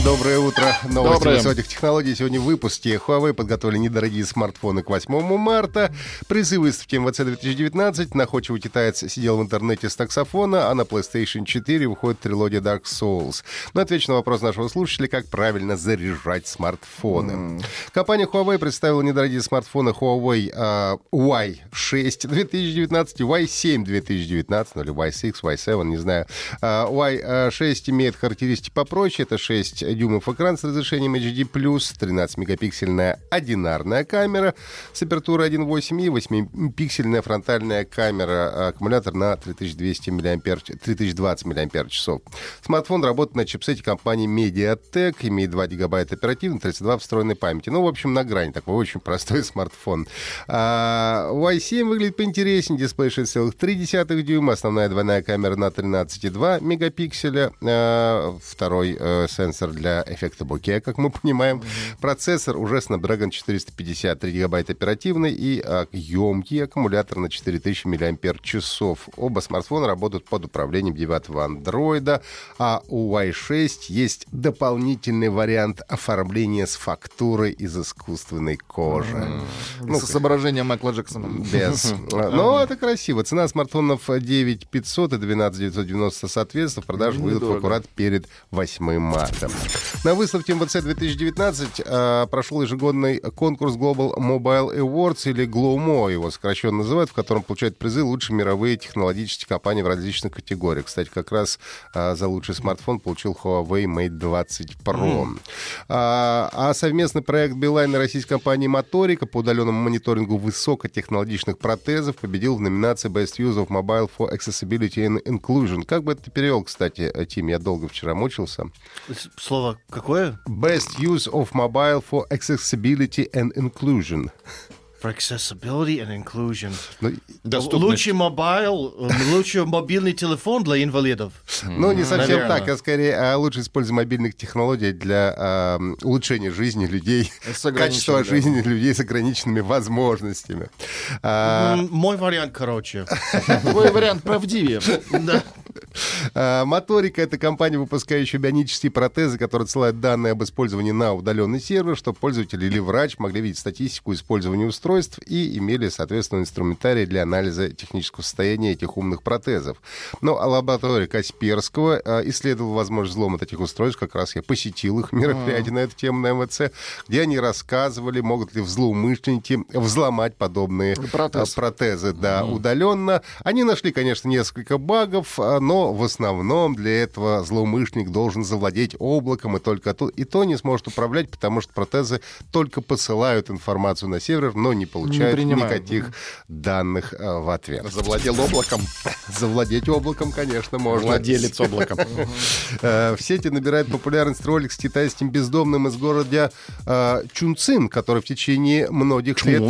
Доброе утро. Новости Доброе. высоких технологий. Сегодня в выпуске Huawei подготовили недорогие смартфоны к 8 марта. Призы выставки МВЦ 2019. Находчивый китаец сидел в интернете с таксофона, а на PlayStation 4 выходит трилогия Dark Souls. Но отвечу на вопрос нашего слушателя, как правильно заряжать смартфоны. Компания Huawei представила недорогие смартфоны Huawei а, Y6 2019 и Y7 2019, ну или Y6, Y7, не знаю. А, Y6 имеет характеристики попроще. Это 6 дюймов экран с разрешением HD+, 13-мегапиксельная одинарная камера с апертурой 1.8 и 8-пиксельная фронтальная камера, а, аккумулятор на 3200 мАч, 3020 мАч. Смартфон работает на чипсете компании MediaTek, имеет 2 гигабайта оперативной, 32 встроенной памяти. Ну, в общем, на грани. Такой очень простой смартфон. А, Y7 выглядит поинтереснее. Дисплей 6,3 дюйма, основная двойная камера на 13,2 мегапикселя, а, второй э, сенсор для эффекта боке, как мы понимаем. Процессор уже Snapdragon 453 гигабайта оперативной и а, емкий аккумулятор на 4000 мАч. Оба смартфона работают под управлением девятого андроида, а у Y6 есть дополнительный вариант оформления с фактурой из искусственной кожи. Ну, С изображением Майкла Джексона. без. Но это красиво. Цена смартфонов 9500 и 12990 соответственно. В продажу выйдут Недорого. аккурат перед 8 марта. На выставке МВЦ 2019 э, прошел ежегодный конкурс Global Mobile Awards или GLOMO, его сокращенно называют, в котором получают призы лучшие мировые технологические компании в различных категориях. Кстати, как раз э, за лучший смартфон получил Huawei Mate 20 Pro. А, а совместный проект Билайн и российской компании Моторика по удаленному мониторингу высокотехнологичных протезов победил в номинации Best Use of Mobile for Accessibility and Inclusion. Как бы это перевел, кстати, э, Тим? Я долго вчера мучился. Слово какое? Best Use of Mobile for Accessibility and Inclusion. For accessibility and inclusion. Ну, Доступность. Лучший mobile, э, лучший мобильный телефон для инвалидов. Ну, не совсем Наверное. так, а скорее а, лучше использовать мобильных технологий для а, улучшения жизни людей, качества да. жизни людей с ограниченными возможностями. А, Мой вариант короче. Твой вариант правдивее. Да. А, Моторика — это компания, выпускающая бионические протезы, которые отсылают данные об использовании на удаленный сервер, чтобы пользователь или врач могли видеть статистику использования устройств и имели, соответственно, инструментарий для анализа технического состояния этих умных протезов. Ну, а лаборатория Касперского а, исследовала возможность взлома таких устройств. Как раз я посетил их мероприятие на эту тему на МВЦ, где они рассказывали, могут ли злоумышленники взломать подобные Протез. а, протезы, да, удаленно. Они нашли, конечно, несколько багов, а, но в основном для этого злоумышленник должен завладеть облаком и только то, и то не сможет управлять, потому что протезы только посылают информацию на сервер, но не получают принимают, никаких данных а, в ответ. Завладел облаком. Завладеть облаком, конечно, можно. Владелец облака. Э, В сети набирает популярность ролик с китайским бездомным из города э, Чунцин, который в течение многих лет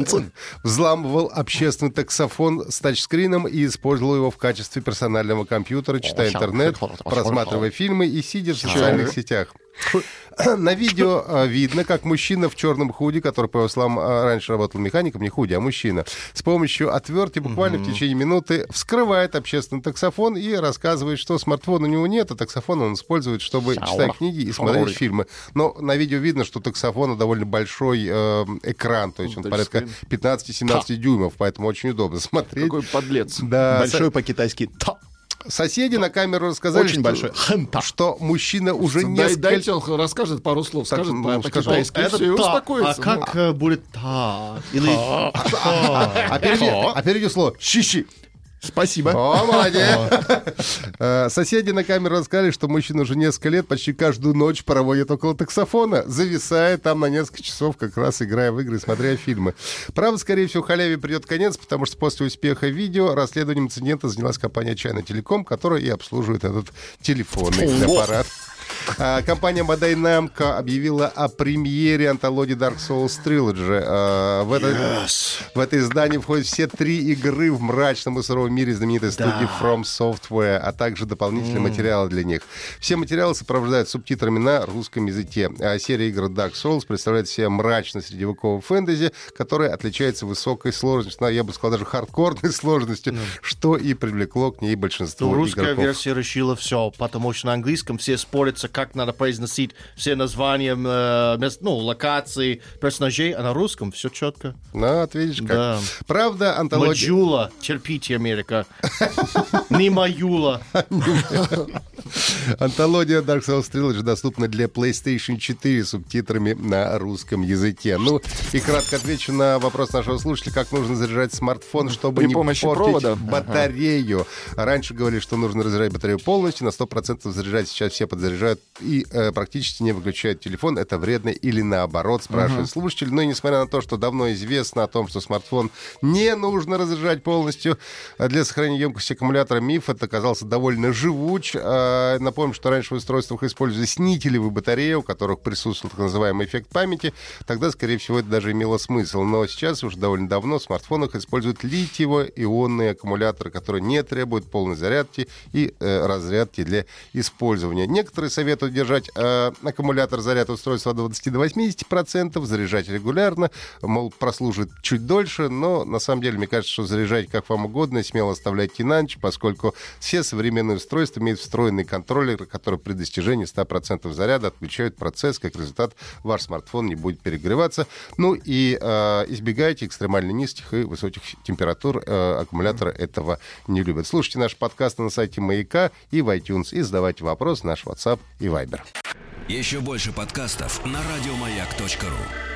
взламывал общественный таксофон с тачскрином и использовал его в качестве персонального компьютера, читая интернет, просматривая фильмы и сидя в социальных сетях. На видео э, видно, как мужчина в черном худи, который, по его словам, э, раньше работал механиком, не худи, а мужчина, с помощью отвертки буквально в течение минуты вскрывает общественный таксофон и рассказывает, что смартфона у него нет, а таксофон он использует, чтобы читать книги и смотреть фильмы. Но на видео видно, что таксофона довольно большой э, экран, то есть он порядка 15-17 дюймов, поэтому очень удобно смотреть. Какой подлец. Да, Большой по-китайски. Соседи на камеру рассказали, Очень что, большой. Что мужчина уже Дай- несколько... Дайте он расскажет пару слов, Так, скажет ну, по- скажу. по-китайски, и Это все, и та. успокоится. А как э, будет та? Или А впереди, а впереди слово «щищи». Спасибо. О, молодец. Э, Соседи на камеру рассказали, что мужчина уже несколько лет почти каждую ночь проводит около таксофона, зависая там на несколько часов, как раз играя в игры, смотря фильмы. Правда, скорее всего, халяве придет конец, потому что после успеха видео расследованием инцидента занялась компания China Telecom, которая и обслуживает этот телефонный аппарат. А, Компания Bandai Namco объявила о премьере антологии Dark Souls Trilogy. А, В это, в это издание входят все три игры в мрачном и суровом мире знаменитой студии From Software, а также дополнительные материалы для них. Все материалы сопровождают субтитрами на русском языке. А серия игр Dark Souls представляет себе мрачное средневековое фэнтези, которое отличается высокой сложностью, ну, я бы сказал, даже хардкорной сложностью, что и привлекло к ней большинство Ну, русская игроков. версия решила все, потому что на английском все спорятся, как надо произносить все названия, э, мест, ну, локаций, персонажей, а на русском все четко. Ну, вот видишь как. Да. Правда, антология... Маджула, терпите, Америка. Не Маюла. Антология Dark Souls Trilogy доступна для PlayStation 4 с субтитрами на русском языке. Ну, и кратко отвечу на вопрос нашего слушателя, как нужно заряжать смартфон, чтобы При не помощи портить провода? батарею. Раньше говорили, что нужно разряжать батарею полностью, на 100% заряжать. Сейчас все подзаряжают и э, практически не выключают телефон. Это вредно или наоборот, спрашивает слушатель. Но и несмотря на то, что давно известно о том, что смартфон не нужно разряжать полностью, а для сохранения емкости аккумулятора миф это оказался довольно живуч. А, Напомним, что раньше в устройствах использовались нителевые батареи, у которых присутствовал так называемый эффект памяти. Тогда, скорее всего, это даже имело смысл. Но сейчас уже довольно давно в смартфонах используют литиево-ионные аккумуляторы, которые не требуют полной зарядки и э, разрядки для использования. Некоторые советуют держать э, аккумулятор заряда устройства от 20 до 80%, заряжать регулярно, мол, прослужит чуть дольше, но на самом деле, мне кажется, что заряжать как вам угодно, смело оставляйте на ночь, поскольку все современные устройства имеют встроенный контроллер, который при достижении 100% заряда отключают процесс, как результат ваш смартфон не будет перегреваться. Ну и э, избегайте экстремально низких и высоких температур. Э, аккумуляторы этого не любят. Слушайте наш подкаст на сайте Маяка и в iTunes и задавайте вопрос наш WhatsApp и Viber. Еще больше подкастов на радиомаяк.ру.